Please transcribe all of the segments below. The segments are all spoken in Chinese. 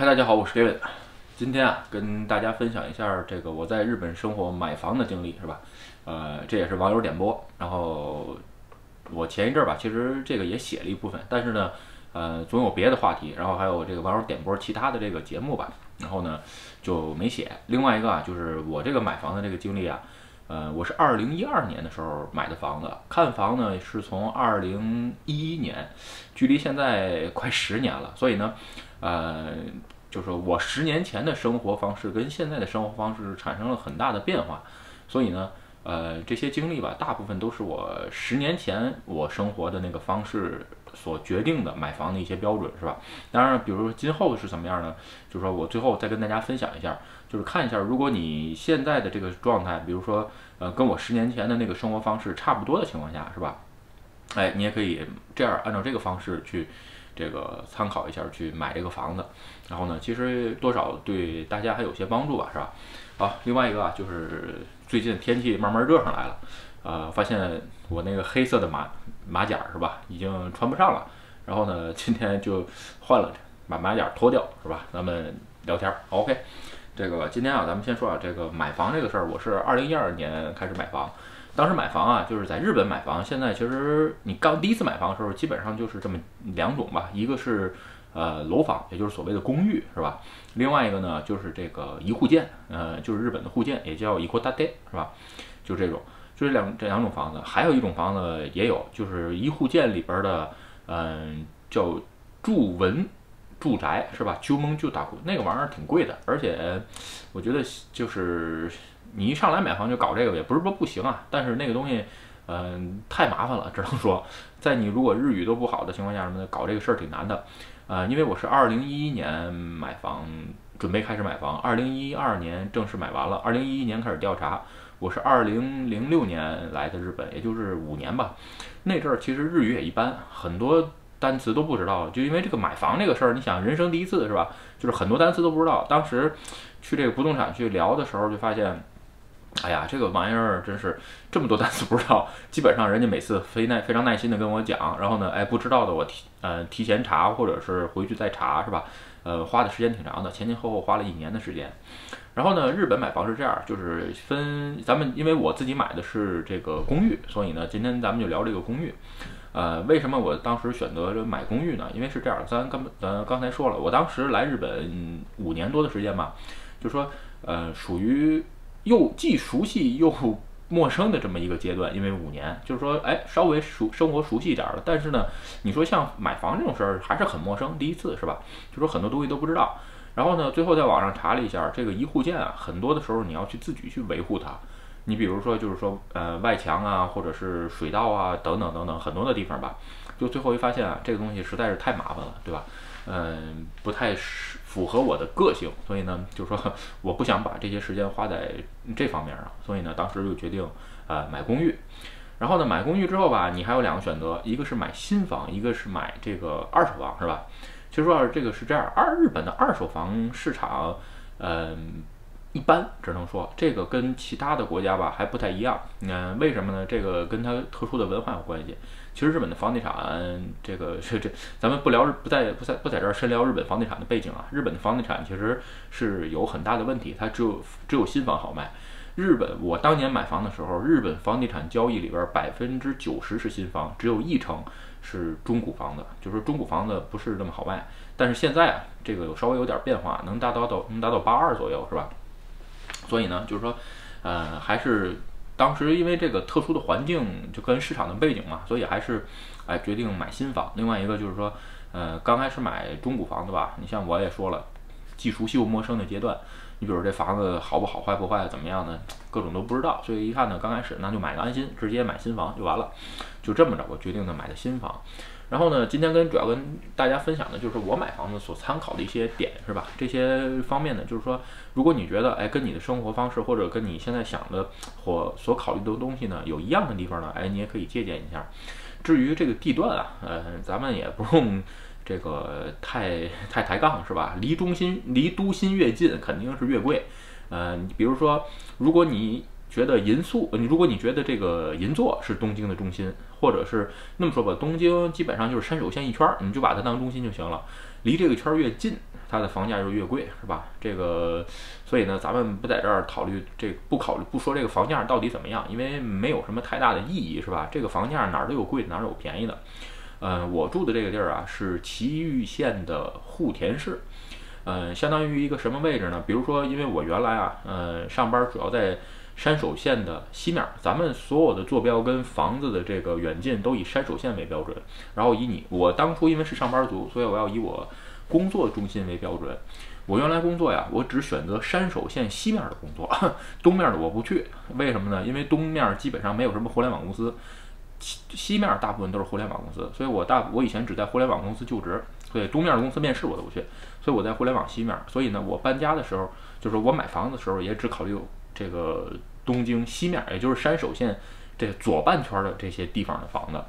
嗨，大家好，我是 David。今天啊，跟大家分享一下这个我在日本生活买房的经历，是吧？呃，这也是网友点播。然后我前一阵儿吧，其实这个也写了一部分，但是呢，呃，总有别的话题，然后还有这个网友点播其他的这个节目吧，然后呢就没写。另外一个啊，就是我这个买房的这个经历啊，呃，我是二零一二年的时候买的房子，看房呢是从二零一一年，距离现在快十年了，所以呢，呃。就是我十年前的生活方式跟现在的生活方式产生了很大的变化，所以呢，呃，这些经历吧，大部分都是我十年前我生活的那个方式所决定的买房的一些标准，是吧？当然，比如说今后是怎么样呢？就是说我最后再跟大家分享一下，就是看一下，如果你现在的这个状态，比如说，呃，跟我十年前的那个生活方式差不多的情况下，是吧？哎，你也可以这样按照这个方式去。这个参考一下去买这个房子，然后呢，其实多少对大家还有些帮助吧，是吧？好，另外一个啊，就是最近天气慢慢热上来了，呃，发现我那个黑色的马马甲是吧，已经穿不上了，然后呢，今天就换了，把马甲脱掉是吧？咱们聊天，OK。这个今天啊，咱们先说啊，这个买房这个事儿，我是二零一二年开始买房。当时买房啊，就是在日本买房。现在其实你刚第一次买房的时候，基本上就是这么两种吧，一个是呃楼房，也就是所谓的公寓，是吧？另外一个呢，就是这个一户建，呃，就是日本的户建，也叫一户大宅，是吧？就这种，就是两这两种房子。还有一种房子也有，就是一户建里边的，嗯，叫住文住宅，是吧？就蒙就打，那个玩意儿挺贵的，而且我觉得就是。你一上来买房就搞这个，也不是说不行啊，但是那个东西，嗯，太麻烦了，只能说，在你如果日语都不好的情况下，什么的搞这个事儿挺难的，呃，因为我是二零一一年买房，准备开始买房，二零一二年正式买完了，二零一一年开始调查，我是二零零六年来的日本，也就是五年吧，那阵儿其实日语也一般，很多单词都不知道，就因为这个买房这个事儿，你想人生第一次是吧？就是很多单词都不知道，当时去这个不动产去聊的时候，就发现。哎呀，这个玩意儿真是这么多单词不知道，基本上人家每次非耐非常耐心的跟我讲，然后呢，哎，不知道的我提呃提前查或者是回去再查是吧？呃，花的时间挺长的，前前后后花了一年的时间。然后呢，日本买房是这样，就是分咱们因为我自己买的是这个公寓，所以呢，今天咱们就聊这个公寓。呃，为什么我当时选择买公寓呢？因为是这样，咱刚呃刚才说了，我当时来日本五年多的时间吧，就说呃属于。又既熟悉又陌生的这么一个阶段，因为五年，就是说，哎，稍微熟生活熟悉一点了。但是呢，你说像买房这种事儿还是很陌生，第一次是吧？就说很多东西都不知道。然后呢，最后在网上查了一下，这个一户建啊，很多的时候你要去自己去维护它。你比如说，就是说，呃，外墙啊，或者是水道啊，等等等等，很多的地方吧，就最后一发现啊，这个东西实在是太麻烦了，对吧？嗯，不太适符合我的个性，所以呢，就是说 我不想把这些时间花在这方面上，所以呢，当时就决定呃买公寓。然后呢，买公寓之后吧，你还有两个选择，一个是买新房，一个是买这个二手房，是吧？其实说这个是这样，二日本的二手房市场，嗯。一般只能说这个跟其他的国家吧还不太一样。嗯，为什么呢？这个跟它特殊的文化有关系。其实日本的房地产，这个这 这，咱们不聊，不在不在不在这儿深聊日本房地产的背景啊。日本的房地产其实是有很大的问题，它只有只有新房好卖。日本我当年买房的时候，日本房地产交易里边百分之九十是新房，只有一成是中古房子，就是中古房子不是那么好卖。但是现在啊，这个有稍微有点变化，能达到到能达到八二左右，是吧？所以呢，就是说，呃，还是当时因为这个特殊的环境，就跟市场的背景嘛，所以还是，哎，决定买新房。另外一个就是说，呃，刚开始买中古房子吧，你像我也说了，既熟悉又陌生的阶段。你比如这房子好不好，坏不坏，怎么样呢？各种都不知道。所以一看呢，刚开始那就买个安心，直接买新房就完了。就这么着，我决定呢买的新房。然后呢，今天跟主要跟大家分享的就是我买房子所参考的一些点，是吧？这些方面呢，就是说，如果你觉得哎跟你的生活方式或者跟你现在想的或所考虑的东西呢有一样的地方呢，哎，你也可以借鉴一下。至于这个地段啊，呃，咱们也不用这个太太抬杠，是吧？离中心离都心越近，肯定是越贵。呃，你比如说，如果你觉得银宿，你如果你觉得这个银座是东京的中心。或者是那么说吧，东京基本上就是山手线一圈，你就把它当中心就行了。离这个圈越近，它的房价就越贵，是吧？这个，所以呢，咱们不在这儿考虑这不考虑不说这个房价到底怎么样，因为没有什么太大的意义，是吧？这个房价哪儿都有贵的，哪儿有便宜的。嗯，我住的这个地儿啊是祁玉县的户田市，嗯，相当于一个什么位置呢？比如说，因为我原来啊，呃，上班主要在。山手线的西面，咱们所有的坐标跟房子的这个远近都以山手线为标准。然后以你，我当初因为是上班族，所以我要以我工作中心为标准。我原来工作呀，我只选择山手线西面的工作，东面的我不去。为什么呢？因为东面基本上没有什么互联网公司，西西面大部分都是互联网公司，所以我大我以前只在互联网公司就职，所以东面的公司面试我都不去。所以我在互联网西面，所以呢，我搬家的时候，就是我买房子的时候，也只考虑这个。东京西面，也就是山手线这左半圈的这些地方的房子。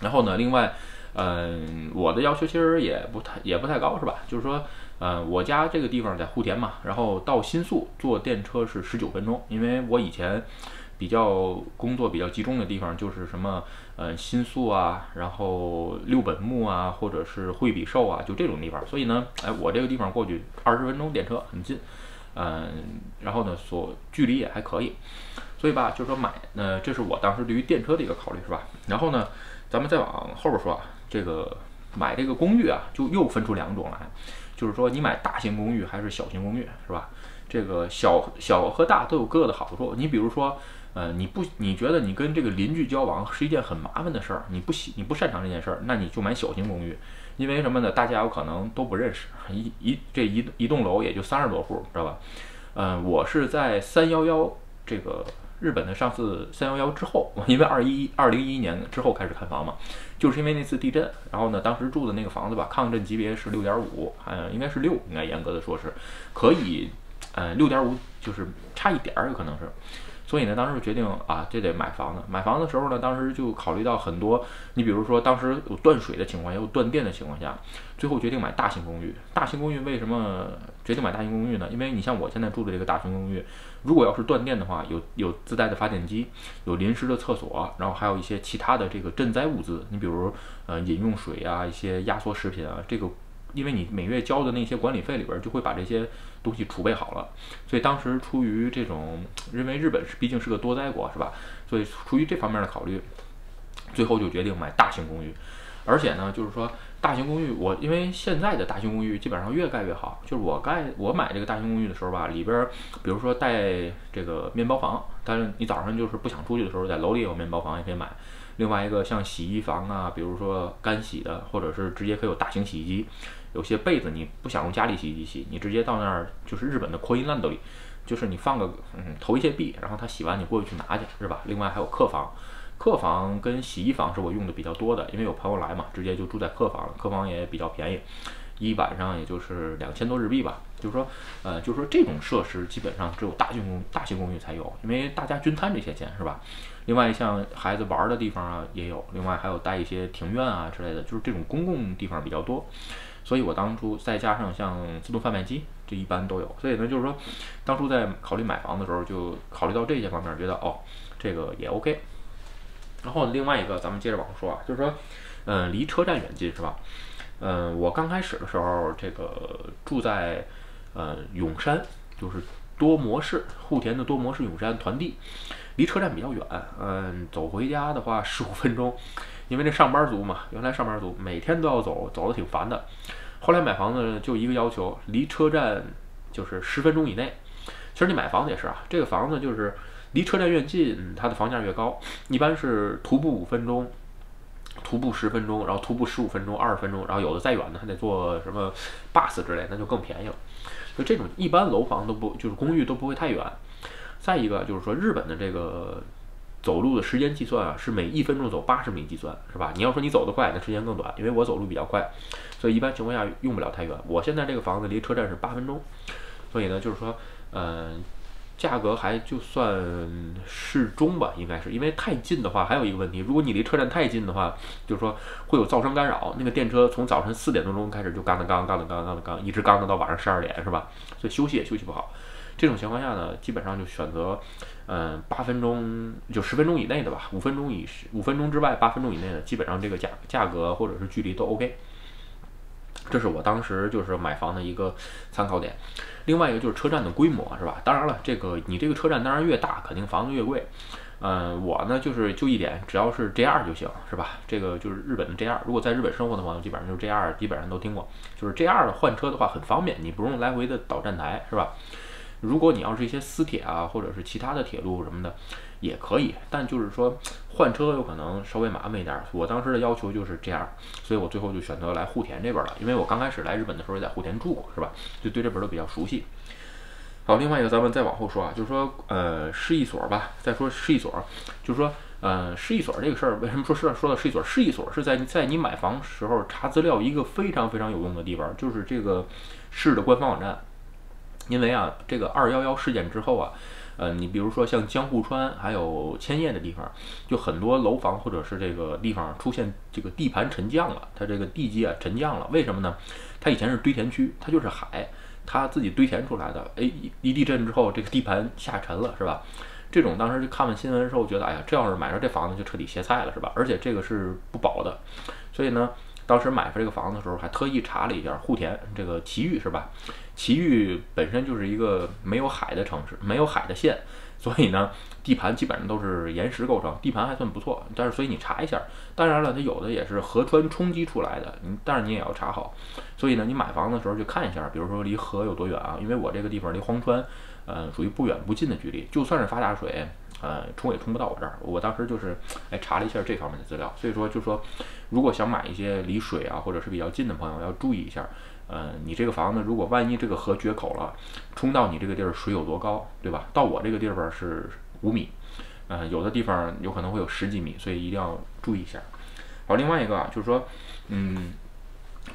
然后呢，另外，嗯，我的要求其实也不太也不太高，是吧？就是说，嗯，我家这个地方在户田嘛，然后到新宿坐电车是十九分钟。因为我以前比较工作比较集中的地方就是什么，呃，新宿啊，然后六本木啊，或者是惠比寿啊，就这种地方。所以呢，哎，我这个地方过去二十分钟电车很近。嗯，然后呢，所距离也还可以，所以吧，就是说买，呃，这是我当时对于电车的一个考虑，是吧？然后呢，咱们再往后边说啊，这个买这个公寓啊，就又分出两种来，就是说你买大型公寓还是小型公寓，是吧？这个小小和大都有各的好处。你比如说，呃，你不，你觉得你跟这个邻居交往是一件很麻烦的事儿，你不喜，你不擅长这件事儿，那你就买小型公寓。因为什么呢？大家有可能都不认识，一一这一一栋楼也就三十多户，知道吧？嗯，我是在三幺幺这个日本的上次三幺幺之后，因为二一二零一一年之后开始看房嘛，就是因为那次地震，然后呢，当时住的那个房子吧，抗震级别是六点五，嗯，应该是六，应该严格的说是可以，嗯，六点五就是差一点儿，有可能是。所以呢，当时决定啊，这得买房子。买房子的时候呢，当时就考虑到很多。你比如说，当时有断水的情况，也有断电的情况下，最后决定买大型公寓。大型公寓为什么决定买大型公寓呢？因为你像我现在住的这个大型公寓，如果要是断电的话，有有自带的发电机，有临时的厕所，然后还有一些其他的这个赈灾物资。你比如呃饮用水啊，一些压缩食品啊，这个。因为你每月交的那些管理费里边就会把这些东西储备好了，所以当时出于这种认为日本是毕竟是个多灾国，是吧？所以出于这方面的考虑，最后就决定买大型公寓。而且呢，就是说大型公寓，我因为现在的大型公寓基本上越盖越好。就是我盖我买这个大型公寓的时候吧，里边比如说带这个面包房，但是你早上就是不想出去的时候，在楼里有面包房也可以买。另外一个像洗衣房啊，比如说干洗的，或者是直接可以有大型洗衣机。有些被子你不想用家里洗衣机洗，你直接到那儿就是日本的扩音烂斗里，就是你放个嗯投一些币，然后它洗完你过去去拿去，是吧？另外还有客房，客房跟洗衣房是我用的比较多的，因为有朋友来嘛，直接就住在客房了，客房也比较便宜，一晚上也就是两千多日币吧。就是说，呃，就是说这种设施基本上只有大型公大型公寓才有，因为大家均摊这些钱，是吧？另外像孩子玩的地方啊也有，另外还有带一些庭院啊之类的，就是这种公共地方比较多。所以我当初再加上像自动贩卖机，这一般都有。所以呢，就是说，当初在考虑买房的时候，就考虑到这些方面，觉得哦，这个也 OK。然后另外一个，咱们接着往后说啊，就是说，嗯，离车站远近是吧？嗯，我刚开始的时候，这个住在呃永山，就是多摩市户田的多摩市永山团地，离车站比较远。嗯，走回家的话十五分钟。因为这上班族嘛，原来上班族每天都要走，走的挺烦的。后来买房子就一个要求，离车站就是十分钟以内。其实你买房子也是啊，这个房子就是离车站越近，它的房价越高。一般是徒步五分钟，徒步十分钟，然后徒步十五分钟、二十分钟，然后有的再远的还得坐什么 bus 之类，那就更便宜了。就这种一般楼房都不就是公寓都不会太远。再一个就是说日本的这个。走路的时间计算啊，是每一分钟走八十米计算，是吧？你要说你走得快，那时间更短，因为我走路比较快，所以一般情况下用不了太远。我现在这个房子离车站是八分钟，所以呢，就是说，嗯，价格还就算适中吧，应该是因为太近的话，还有一个问题，如果你离车站太近的话，就是说会有噪声干扰，那个电车从早晨四点多钟开始就刚的刚刚的刚刚的刚，一直嘎的到晚上十二点，是吧？所以休息也休息不好。这种情况下呢，基本上就选择，嗯，八分钟就十分钟以内的吧，五分钟以十五分钟之外八分钟以内的，基本上这个价价格或者是距离都 OK。这是我当时就是买房的一个参考点。另外一个就是车站的规模，是吧？当然了，这个你这个车站当然越大，肯定房子越贵。嗯，我呢就是就一点，只要是 JR 就行，是吧？这个就是日本的 JR。如果在日本生活的朋友，基本上就是 JR，基本上都听过。就是 JR 的换车的话很方便，你不用来回的倒站台，是吧？如果你要是一些私铁啊，或者是其他的铁路什么的，也可以。但就是说换车有可能稍微麻烦一点。我当时的要求就是这样所以我最后就选择来户田这边了。因为我刚开始来日本的时候也在户田住过，是吧？就对这边都比较熟悉。好，另外一个咱们再往后说啊，就是说，呃，市一所吧。再说市一所，就是说，呃，市一所这个事儿，为什么说是说到市一所？市一所是在在你买房时候查资料一个非常非常有用的地方，就是这个市的官方网站。因为啊，这个二幺幺事件之后啊，呃，你比如说像江户川还有千叶的地方，就很多楼房或者是这个地方出现这个地盘沉降了，它这个地基啊沉降了。为什么呢？它以前是堆填区，它就是海。它自己堆填出来的，哎，一一地震之后，这个地盘下沉了，是吧？这种当时就看完新闻的时候，觉得，哎呀，这要是买着这房子就彻底歇菜了，是吧？而且这个是不保的，所以呢，当时买这个房子的时候，还特意查了一下户田这个奇玉，是吧？奇玉本身就是一个没有海的城市，没有海的县。所以呢，地盘基本上都是岩石构成，地盘还算不错。但是，所以你查一下。当然了，它有的也是河川冲击出来的，你但是你也要查好。所以呢，你买房的时候就看一下，比如说离河有多远啊？因为我这个地方离荒川，呃，属于不远不近的距离。就算是发大水，呃，冲也冲不到我这儿。我当时就是哎查了一下这方面的资料。所以说，就说如果想买一些离水啊或者是比较近的朋友，要注意一下。呃，你这个房子如果万一这个河决口了，冲到你这个地儿水有多高，对吧？到我这个地方是五米，呃，有的地方有可能会有十几米，所以一定要注意一下。好，另外一个啊，就是说，嗯，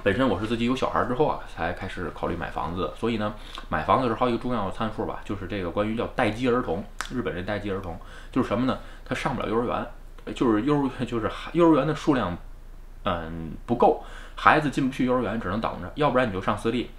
本身我是自己有小孩之后啊，才开始考虑买房子，所以呢，买房子是好一个重要的参数吧，就是这个关于叫待机儿童，日本人待机儿童就是什么呢？他上不了幼儿园，就是幼儿就是幼儿园的数量，嗯，不够。孩子进不去幼儿园，只能等着，要不然你就上私立，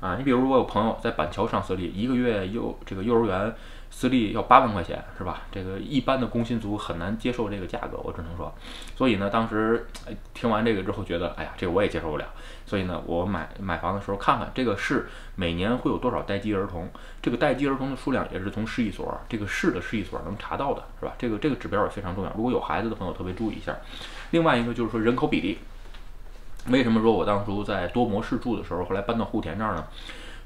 啊，你比如我有朋友在板桥上私立，一个月幼这个幼儿园私立要八万块钱，是吧？这个一般的工薪族很难接受这个价格，我只能说，所以呢，当时听完这个之后，觉得，哎呀，这个我也接受不了，所以呢，我买买房的时候看看这个市每年会有多少待机儿童，这个待机儿童的数量也是从市一所这个市的市一所能查到的，是吧？这个这个指标也非常重要，如果有孩子的朋友特别注意一下。另外一个就是说人口比例。为什么说我当初在多模式住的时候，后来搬到户田这儿呢？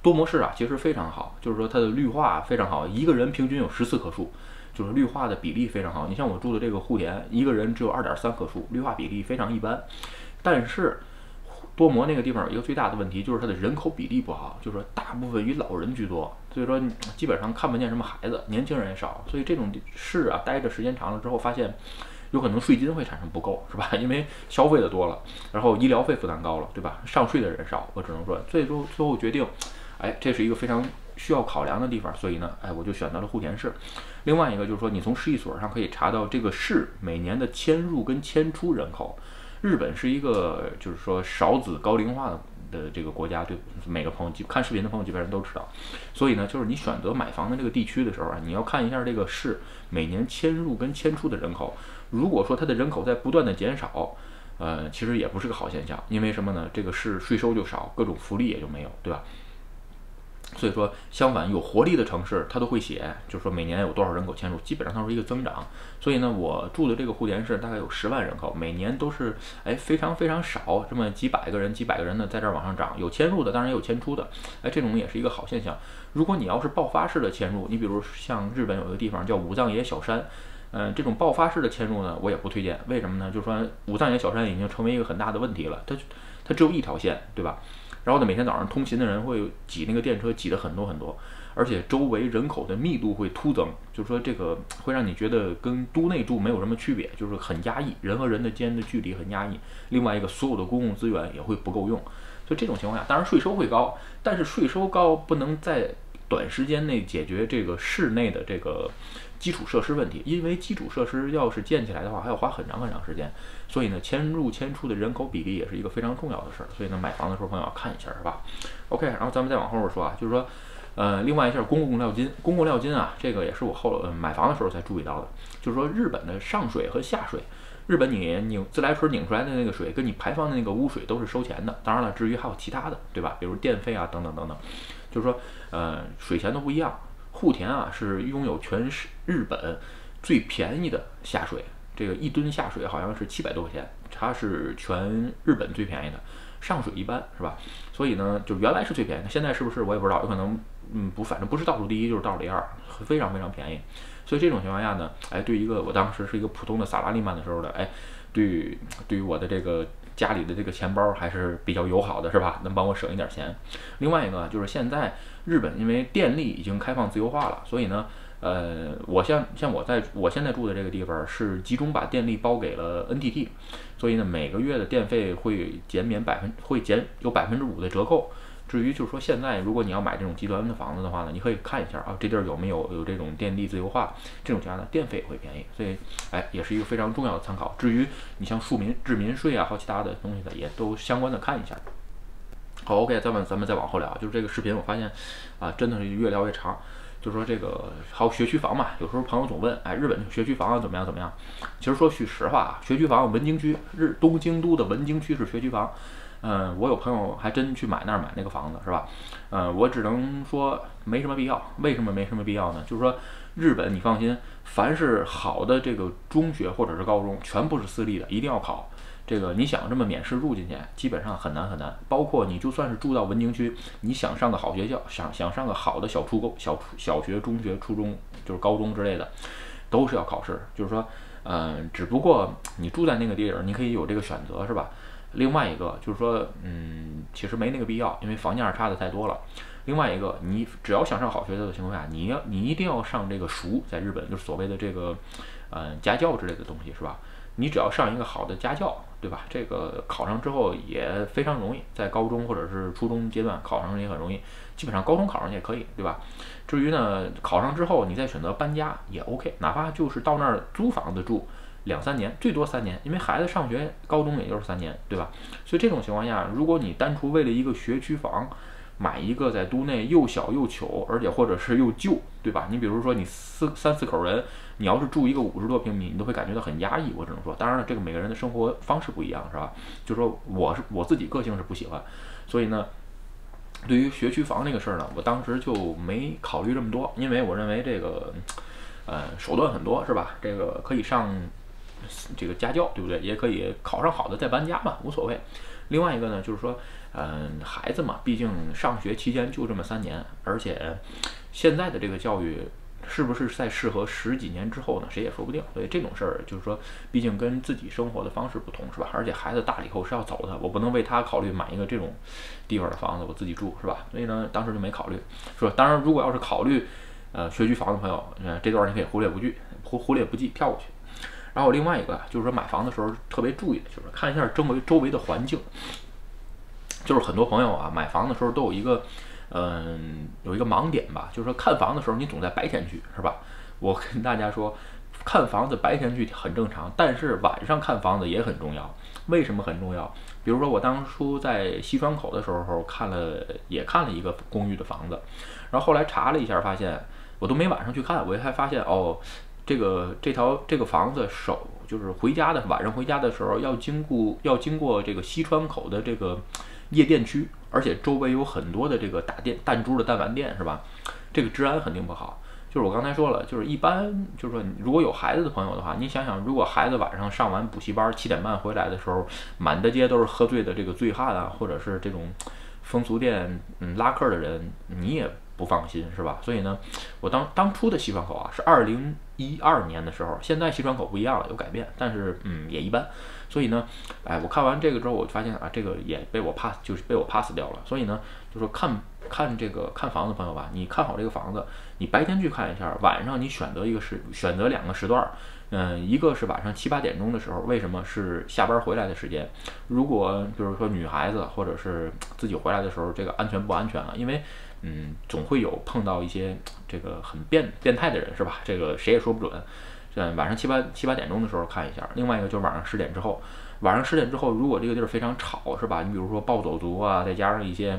多模式啊，其实非常好，就是说它的绿化非常好，一个人平均有十四棵树，就是绿化的比例非常好。你像我住的这个户田，一个人只有二点三棵树，绿化比例非常一般。但是多模那个地方有一个最大的问题，就是它的人口比例不好，就是说大部分以老人居多，所以说基本上看不见什么孩子，年轻人也少。所以这种市啊，待着时间长了之后，发现。有可能税金会产生不够，是吧？因为消费的多了，然后医疗费负担高了，对吧？上税的人少，我只能说，最终最后决定，哎，这是一个非常需要考量的地方，所以呢，哎，我就选择了户田市。另外一个就是说，你从市一所上可以查到这个市每年的迁入跟迁出人口。日本是一个就是说少子高龄化的的这个国家，对每个朋友看视频的朋友基本上都知道。所以呢，就是你选择买房的这个地区的时候啊，你要看一下这个市每年迁入跟迁出的人口。如果说它的人口在不断的减少，呃，其实也不是个好现象，因为什么呢？这个是税收就少，各种福利也就没有，对吧？所以说，相反有活力的城市，它都会写，就是说每年有多少人口迁入，基本上它是一个增长。所以呢，我住的这个户田市大概有十万人口，每年都是哎非常非常少，这么几百个人、几百个人呢在这儿往上涨，有迁入的，当然也有迁出的，哎，这种也是一个好现象。如果你要是爆发式的迁入，你比如像日本有一个地方叫武藏野小山。嗯，这种爆发式的迁入呢，我也不推荐。为什么呢？就是说武藏野小山已经成为一个很大的问题了。它它只有一条线，对吧？然后呢，每天早上通勤的人会挤那个电车，挤得很多很多，而且周围人口的密度会突增，就是说这个会让你觉得跟都内住没有什么区别，就是很压抑，人和人的间的距离很压抑。另外一个，所有的公共资源也会不够用。所以这种情况下，当然税收会高，但是税收高不能在短时间内解决这个市内的这个。基础设施问题，因为基础设施要是建起来的话，还要花很长很长时间，所以呢，迁入迁出的人口比例也是一个非常重要的事儿。所以呢，买房的时候朋友要看一下，是吧？OK，然后咱们再往后边说啊，就是说，呃，另外一下公共料金，公共料金啊，这个也是我后呃买房的时候才注意到的，就是说日本的上水和下水，日本你拧自来水拧出来的那个水，跟你排放的那个污水都是收钱的。当然了，至于还有其他的，对吧？比如电费啊等等等等，就是说，呃，水钱都不一样。户田啊是拥有全市日本最便宜的下水，这个一吨下水好像是七百多块钱，它是全日本最便宜的。上水一般是吧？所以呢，就原来是最便宜的，现在是不是我也不知道，有可能，嗯，不，反正不是倒数第一就是倒数第二，非常非常便宜。所以这种情况下呢，哎，对一个我当时是一个普通的萨拉利曼的时候的，哎，对，对于我的这个家里的这个钱包还是比较友好的，是吧？能帮我省一点钱。另外一个就是现在日本因为电力已经开放自由化了，所以呢，呃，我像像我在我现在住的这个地方是集中把电力包给了 NTT，所以呢每个月的电费会减免百分会减有百分之五的折扣。至于就是说，现在如果你要买这种极端的房子的话呢，你可以看一下啊，这地儿有没有有这种电力自由化，这种情况呢，电费也会便宜，所以哎，也是一个非常重要的参考。至于你像庶民治民税啊，和其他的东西的，也都相关的看一下。好，OK，咱们咱们再往后聊，就是这个视频，我发现啊，真的是越聊越长。就是说这个还有学区房嘛，有时候朋友总问，哎，日本学区房啊怎么样怎么样？其实说句实话啊，学区房文京区，日东京都的文京区是学区房。嗯，我有朋友还真去买那儿买那个房子，是吧？嗯，我只能说没什么必要。为什么没什么必要呢？就是说，日本你放心，凡是好的这个中学或者是高中，全部是私立的，一定要考。这个你想这么免试入进去，基本上很难很难。包括你就算是住到文京区，你想上个好学校，想想上个好的小初高小小学、中学、初中，就是高中之类的，都是要考试。就是说，嗯，只不过你住在那个地儿，你可以有这个选择，是吧？另外一个就是说，嗯，其实没那个必要，因为房价差的太多了。另外一个，你只要想上好学校的情况下，你要你一定要上这个塾，在日本就是所谓的这个，嗯，家教之类的东西，是吧？你只要上一个好的家教，对吧？这个考上之后也非常容易，在高中或者是初中阶段考上也很容易，基本上高中考上也可以，对吧？至于呢，考上之后你再选择搬家也 OK，哪怕就是到那儿租房子住。两三年，最多三年，因为孩子上学高中也就是三年，对吧？所以这种情况下，如果你单纯为了一个学区房，买一个在都内又小又糗，而且或者是又旧，对吧？你比如说你四三四口人，你要是住一个五十多平米，你都会感觉到很压抑。我只能说，当然了，这个每个人的生活方式不一样，是吧？就说我是我自己个性是不喜欢，所以呢，对于学区房这个事儿呢，我当时就没考虑这么多，因为我认为这个，呃，手段很多，是吧？这个可以上。这个家教对不对？也可以考上好的再搬家嘛，无所谓。另外一个呢，就是说，嗯，孩子嘛，毕竟上学期间就这么三年，而且现在的这个教育是不是再适合十几年之后呢？谁也说不定。所以这种事儿就是说，毕竟跟自己生活的方式不同，是吧？而且孩子大了以后是要走的，我不能为他考虑买一个这种地方的房子，我自己住，是吧？所以呢，当时就没考虑。说当然，如果要是考虑呃学区房的朋友，呃，这段你可以忽略不计，忽忽略不计，跳过去。然后另外一个就是说买房的时候特别注意的就是看一下周围周围的环境，就是很多朋友啊买房的时候都有一个嗯有一个盲点吧，就是说看房的时候你总在白天去是吧？我跟大家说，看房子白天去很正常，但是晚上看房子也很重要。为什么很重要？比如说我当初在西川口的时候看了也看了一个公寓的房子，然后后来查了一下发现我都没晚上去看，我才发现哦。这个这条这个房子首就是回家的晚上回家的时候要经过要经过这个西川口的这个夜店区，而且周围有很多的这个打店弹珠的弹丸店，是吧？这个治安肯定不好。就是我刚才说了，就是一般就是说如果有孩子的朋友的话，你想想，如果孩子晚上上完补习班七点半回来的时候，满大街都是喝醉的这个醉汉啊，或者是这种风俗店嗯拉客的人，你也。不放心是吧？所以呢，我当当初的西川口啊是二零一二年的时候，现在西川口不一样了，有改变，但是嗯也一般。所以呢，哎，我看完这个之后，我发现啊，这个也被我 pass，就是被我 pass 掉了。所以呢，就说看看这个看房子朋友吧，你看好这个房子，你白天去看一下，晚上你选择一个时，选择两个时段。嗯，一个是晚上七八点钟的时候，为什么是下班回来的时间？如果就是说女孩子或者是自己回来的时候，这个安全不安全啊？因为嗯，总会有碰到一些这个很变变态的人，是吧？这个谁也说不准。嗯，晚上七八七八点钟的时候看一下。另外一个就是晚上十点之后，晚上十点之后，如果这个地儿非常吵，是吧？你比如说暴走族啊，再加上一些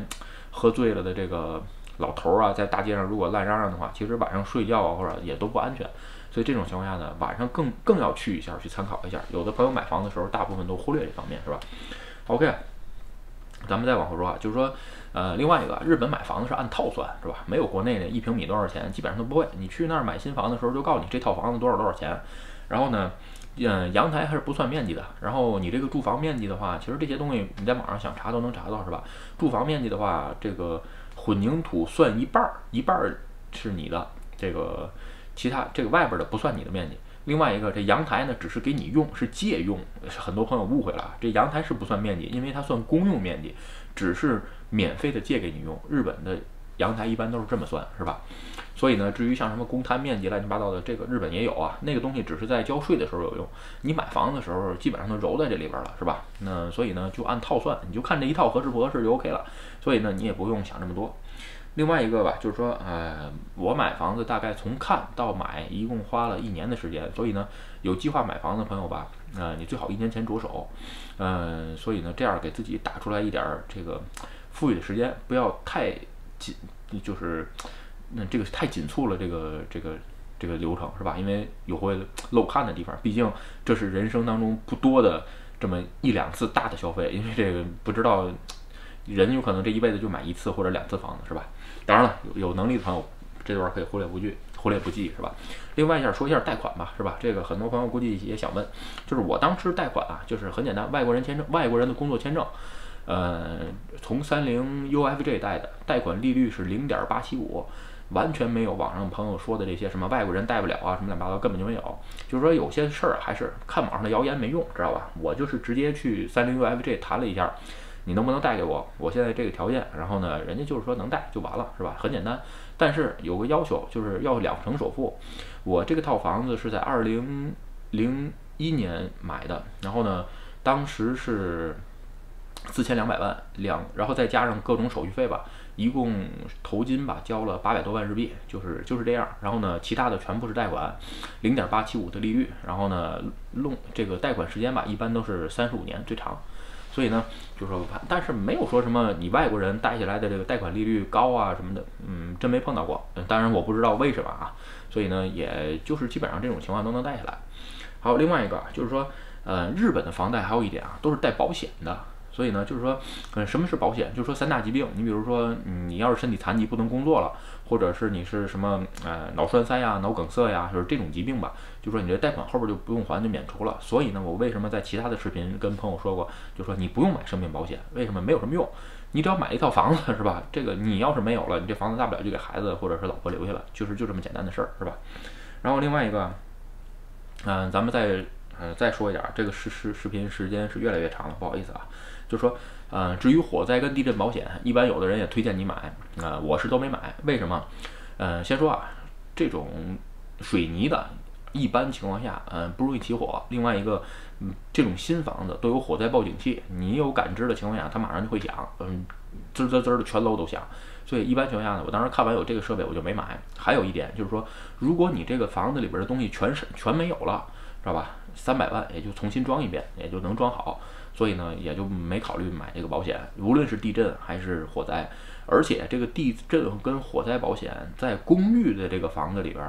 喝醉了的这个老头儿啊，在大街上如果乱嚷嚷的话，其实晚上睡觉啊或者也都不安全。所以这种情况下呢，晚上更更要去一下，去参考一下。有的朋友买房的时候，大部分都忽略这方面，是吧？OK，咱们再往后说啊，就是说，呃，另外一个，日本买房子是按套算，是吧？没有国内的一平米多少钱，基本上都不会。你去那儿买新房的时候，就告诉你这套房子多少多少钱。然后呢，嗯，阳台还是不算面积的。然后你这个住房面积的话，其实这些东西你在网上想查都能查到，是吧？住房面积的话，这个混凝土算一半儿，一半儿是你的，这个。其他这个外边的不算你的面积，另外一个这阳台呢，只是给你用，是借用。很多朋友误会了，这阳台是不算面积，因为它算公用面积，只是免费的借给你用。日本的阳台一般都是这么算，是吧？所以呢，至于像什么公摊面积乱七八糟的，这个日本也有啊。那个东西只是在交税的时候有用，你买房的时候基本上都揉在这里边了，是吧？那所以呢，就按套算，你就看这一套合适不合适就 OK 了。所以呢，你也不用想这么多。另外一个吧，就是说，呃，我买房子大概从看到买一共花了一年的时间，所以呢，有计划买房的朋友吧，呃，你最好一年前着手，嗯，所以呢，这样给自己打出来一点这个富裕的时间，不要太紧，就是那这个太紧促了，这个这个这个流程是吧？因为有会漏看的地方，毕竟这是人生当中不多的这么一两次大的消费，因为这个不知道人有可能这一辈子就买一次或者两次房子是吧？当然了，有有能力的朋友，这段可以忽略不计，忽略不计是吧？另外一下说一下贷款吧，是吧？这个很多朋友估计也想问，就是我当时贷款啊，就是很简单，外国人签证，外国人的工作签证，呃，从三菱 UFJ 贷的，贷款利率是零点八七五，完全没有网上朋友说的这些什么外国人贷不了啊，什么乱七八糟根本就没有。就是说有些事儿还是看网上的谣言没用，知道吧？我就是直接去三菱 UFJ 谈了一下。你能不能贷给我？我现在这个条件，然后呢，人家就是说能贷就完了，是吧？很简单。但是有个要求，就是要两成首付。我这个套房子是在二零零一年买的，然后呢，当时是四千两百万两，然后再加上各种手续费吧，一共头金吧交了八百多万日币，就是就是这样。然后呢，其他的全部是贷款，零点八七五的利率。然后呢，弄这个贷款时间吧，一般都是三十五年最长。所以呢，就是说，但是没有说什么你外国人贷下来的这个贷款利率高啊什么的，嗯，真没碰到过。当然我不知道为什么啊。所以呢，也就是基本上这种情况都能贷下来。还有另外一个就是说，呃，日本的房贷还有一点啊，都是带保险的。所以呢，就是说，嗯，什么是保险？就是说三大疾病，你比如说，你要是身体残疾不能工作了，或者是你是什么呃脑栓塞呀、脑梗塞呀，就是这种疾病吧，就说你这贷款后边就不用还，就免除了。所以呢，我为什么在其他的视频跟朋友说过，就说你不用买生命保险，为什么？没有什么用，你只要买一套房子是吧？这个你要是没有了，你这房子大不了就给孩子或者是老婆留下了，就是就这么简单的事儿是吧？然后另外一个，嗯，咱们再呃再说一点，这个视视视频时间是越来越长了，不好意思啊。就说，呃，至于火灾跟地震保险，一般有的人也推荐你买，啊，我是都没买，为什么？呃，先说啊，这种水泥的，一般情况下，嗯，不容易起火。另外一个，嗯，这种新房子都有火灾报警器，你有感知的情况下，它马上就会响，嗯，滋滋滋的全楼都响。所以一般情况下呢，我当时看完有这个设备，我就没买。还有一点就是说，如果你这个房子里边的东西全是全没有了，知道吧？三百万也就重新装一遍，也就能装好。所以呢，也就没考虑买这个保险，无论是地震还是火灾，而且这个地震跟火灾保险在公寓的这个房子里边，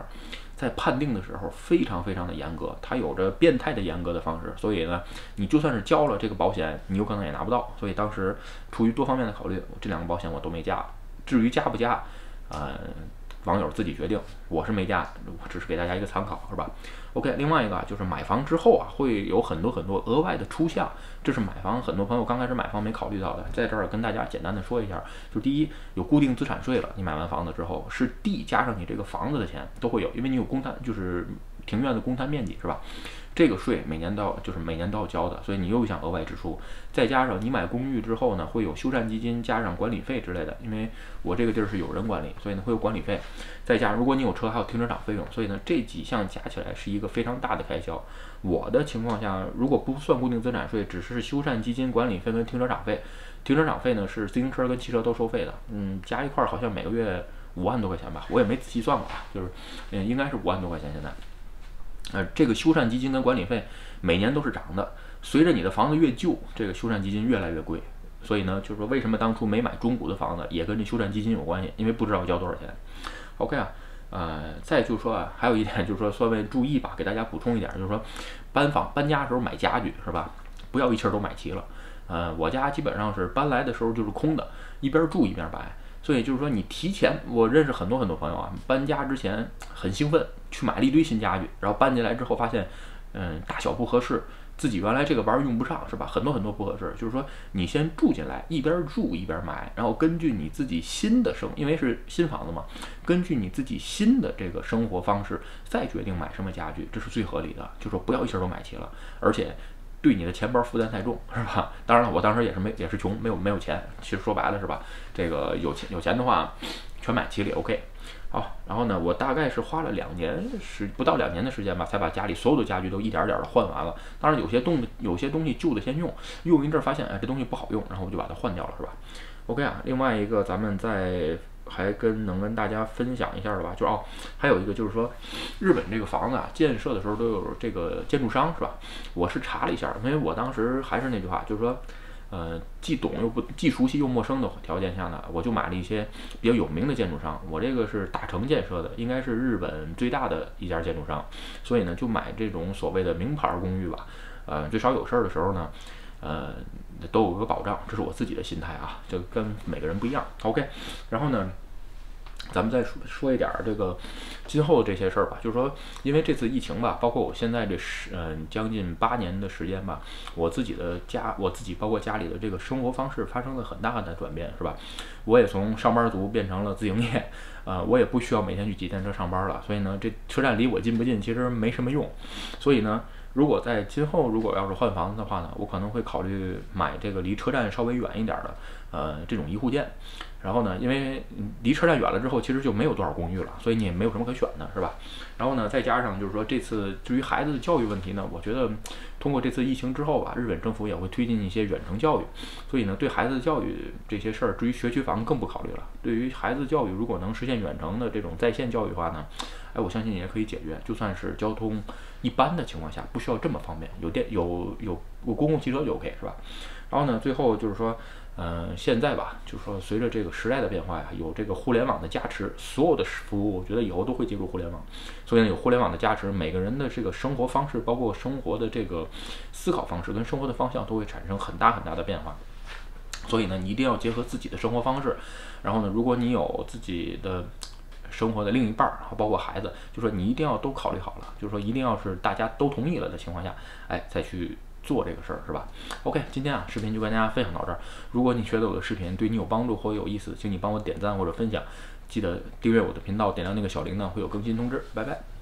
在判定的时候非常非常的严格，它有着变态的严格的方式。所以呢，你就算是交了这个保险，你有可能也拿不到。所以当时出于多方面的考虑，这两个保险我都没加。至于加不加，呃，网友自己决定。我是没加，我只是给大家一个参考，是吧？OK，另外一个啊就是买房之后啊，会有很多很多额外的出项，这是买房很多朋友刚开始买房没考虑到的，在这儿跟大家简单的说一下，就第一有固定资产税了，你买完房子之后是地加上你这个房子的钱都会有，因为你有公摊，就是庭院的公摊面积是吧？这个税每年都要，就是每年都要交的，所以你又想额外支出，再加上你买公寓之后呢，会有修缮基金加上管理费之类的，因为我这个地儿是有人管理，所以呢会有管理费，再加上如果你有车，还有停车场费用，所以呢这几项加起来是一个非常大的开销。我的情况下，如果不算固定资产税，只是修缮基金、管理费跟停车场费，停车场费呢是自行车跟汽车都收费的，嗯，加一块儿好像每个月五万多块钱吧，我也没仔细算过啊，就是嗯应该是五万多块钱现在。呃，这个修缮基金跟管理费每年都是涨的，随着你的房子越旧，这个修缮基金越来越贵。所以呢，就是说为什么当初没买中古的房子，也跟这修缮基金有关系，因为不知道交多少钱。OK 啊，呃，再就是说啊，还有一点就是说，稍微注意吧，给大家补充一点，就是说搬房搬家的时候买家具是吧，不要一气儿都买齐了。呃，我家基本上是搬来的时候就是空的，一边住一边摆。所以就是说，你提前，我认识很多很多朋友啊，搬家之前很兴奋，去买了一堆新家具，然后搬进来之后发现，嗯，大小不合适，自己原来这个玩用不上，是吧？很多很多不合适。就是说，你先住进来，一边住一边买，然后根据你自己新的生，因为是新房子嘛，根据你自己新的这个生活方式再决定买什么家具，这是最合理的。就说不要一下都买齐了，而且。对你的钱包负担太重，是吧？当然了，我当时也是没也是穷，没有没有钱。其实说白了是吧？这个有钱有钱的话，全买齐了也 OK。好，然后呢，我大概是花了两年时不到两年的时间吧，才把家里所有的家具都一点点的换完了。当然有些东有些东西旧的先用，用一阵发现哎这东西不好用，然后我就把它换掉了，是吧？OK 啊，另外一个咱们在。还跟能跟大家分享一下的吧，就是哦，还有一个就是说，日本这个房子啊，建设的时候都有这个建筑商是吧？我是查了一下，因为我当时还是那句话，就是说，呃，既懂又不既熟悉又陌生的条件下呢，我就买了一些比较有名的建筑商。我这个是大成建设的，应该是日本最大的一家建筑商，所以呢，就买这种所谓的名牌公寓吧。呃，最少有事儿的时候呢。呃，都有个保障，这是我自己的心态啊，就跟每个人不一样。OK，然后呢，咱们再说说一点这个今后这些事儿吧，就是说，因为这次疫情吧，包括我现在这十嗯将近八年的时间吧，我自己的家，我自己包括家里的这个生活方式发生了很大的转变，是吧？我也从上班族变成了自营业，呃，我也不需要每天去挤电车上班了，所以呢，这车站离我近不近其实没什么用，所以呢。如果在今后如果要是换房子的话呢，我可能会考虑买这个离车站稍微远一点的，呃，这种一户建。然后呢，因为离车站远了之后，其实就没有多少公寓了，所以你也没有什么可选的，是吧？然后呢，再加上就是说这次至于孩子的教育问题呢，我觉得通过这次疫情之后吧，日本政府也会推进一些远程教育，所以呢，对孩子的教育这些事儿，至于学区房更不考虑了。对于孩子教育，如果能实现远程的这种在线教育的话呢？哎，我相信也可以解决。就算是交通一般的情况下，不需要这么方便，有电有有有公共汽车就 OK，是吧？然后呢，最后就是说，嗯，现在吧，就是说随着这个时代的变化呀，有这个互联网的加持，所有的服务，我觉得以后都会进入互联网。所以呢，有互联网的加持，每个人的这个生活方式，包括生活的这个思考方式跟生活的方向，都会产生很大很大的变化。所以呢，你一定要结合自己的生活方式。然后呢，如果你有自己的。生活的另一半儿，包括孩子，就说你一定要都考虑好了，就是说一定要是大家都同意了的情况下，哎，再去做这个事儿，是吧？OK，今天啊，视频就跟大家分享到这儿。如果你觉得我的视频对你有帮助或有意思，请你帮我点赞或者分享，记得订阅我的频道，点亮那个小铃铛，会有更新通知。拜拜。